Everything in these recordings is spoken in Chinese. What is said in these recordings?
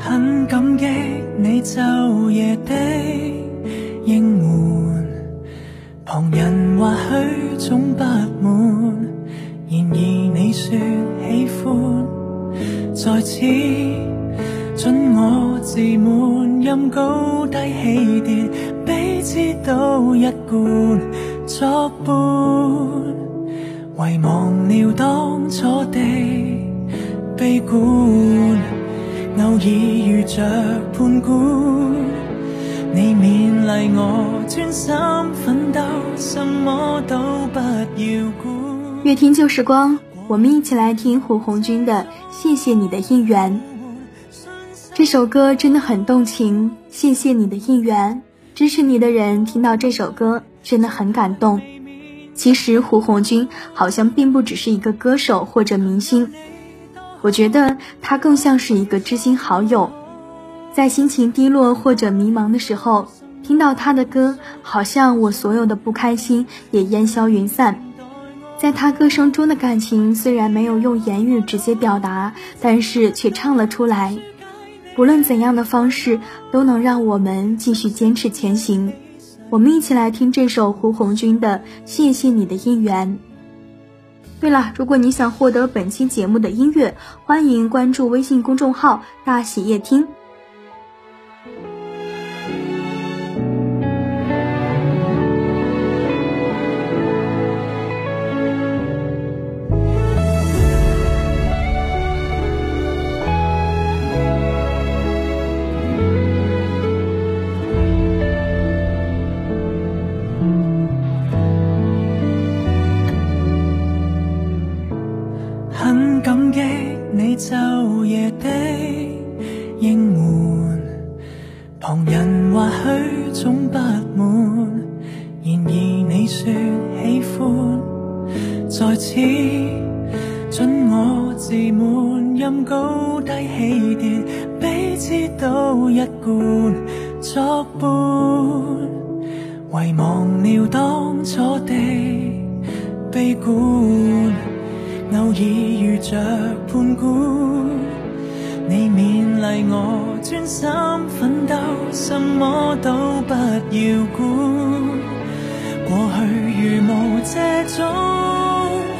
很感激你昼夜的应援，旁人或许总不满，然而你说喜欢在此，准我自满，任高低起跌，彼此都一贯作伴，遗忘了当初的悲观。已着判官，你勉励我专心奋斗，什么都不要管。悦听旧时光，我们一起来听胡红军的《谢谢你的应援》。这首歌真的很动情。谢谢你的应援，支持你的人听到这首歌真的很感动。其实胡红军好像并不只是一个歌手或者明星。我觉得他更像是一个知心好友，在心情低落或者迷茫的时候，听到他的歌，好像我所有的不开心也烟消云散。在他歌声中的感情虽然没有用言语直接表达，但是却唱了出来。不论怎样的方式，都能让我们继续坚持前行。我们一起来听这首胡红军的《谢谢你的姻缘》。对了，如果你想获得本期节目的音乐，欢迎关注微信公众号“大喜夜听”。旁人或许总不满，然而你说喜欢，在此准我自满，任高低起跌，彼此都一贯作伴，遗忘了当初的悲观，偶尔遇着判官。你勉励我专心奋斗，什么都不要管。过去如无这种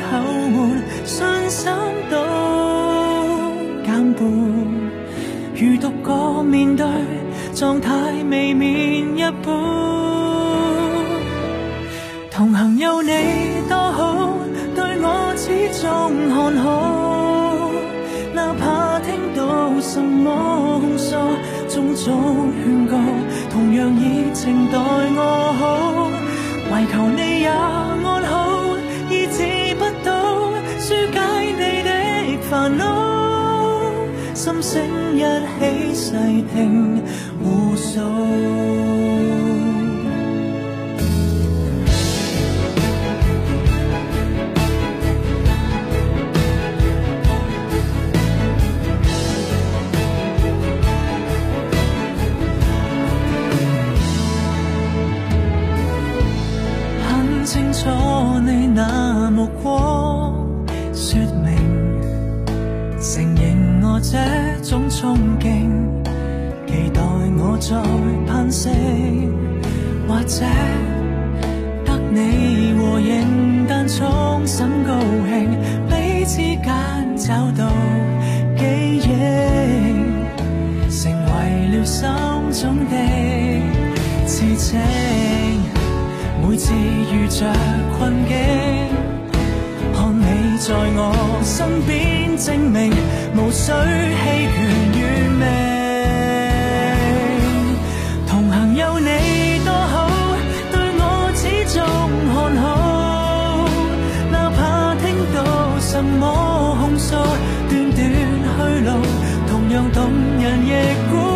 后援，信心都减半。如独个面对，状态未免一般。同行有你多好，对我始终看好。早劝告，同样以情待我好，唯求你也安好，意治不到，纾解你的烦恼，心声一起细听，互诉。你那目光说明，承认我这种憧憬，期待我再攀升，或者得你和影，但衷心高兴，彼此间找到记忆，成为了心中的知己。每次遇着困境，看你在我身边证明，无需弃权与命。同行有你多好，对我始终看好。哪怕听到什么控诉，断断去路，同样动人亦鼓。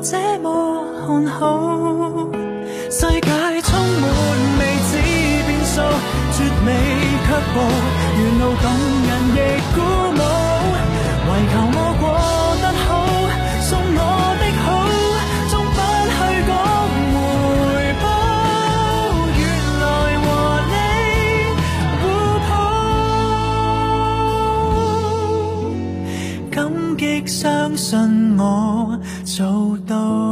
这么看好世界，充满未知变数，绝美却步，沿路动人亦鼓舞，唯求我过得好，送我的好，终不去讲回报，原来和你互抱，感激相信我。做到。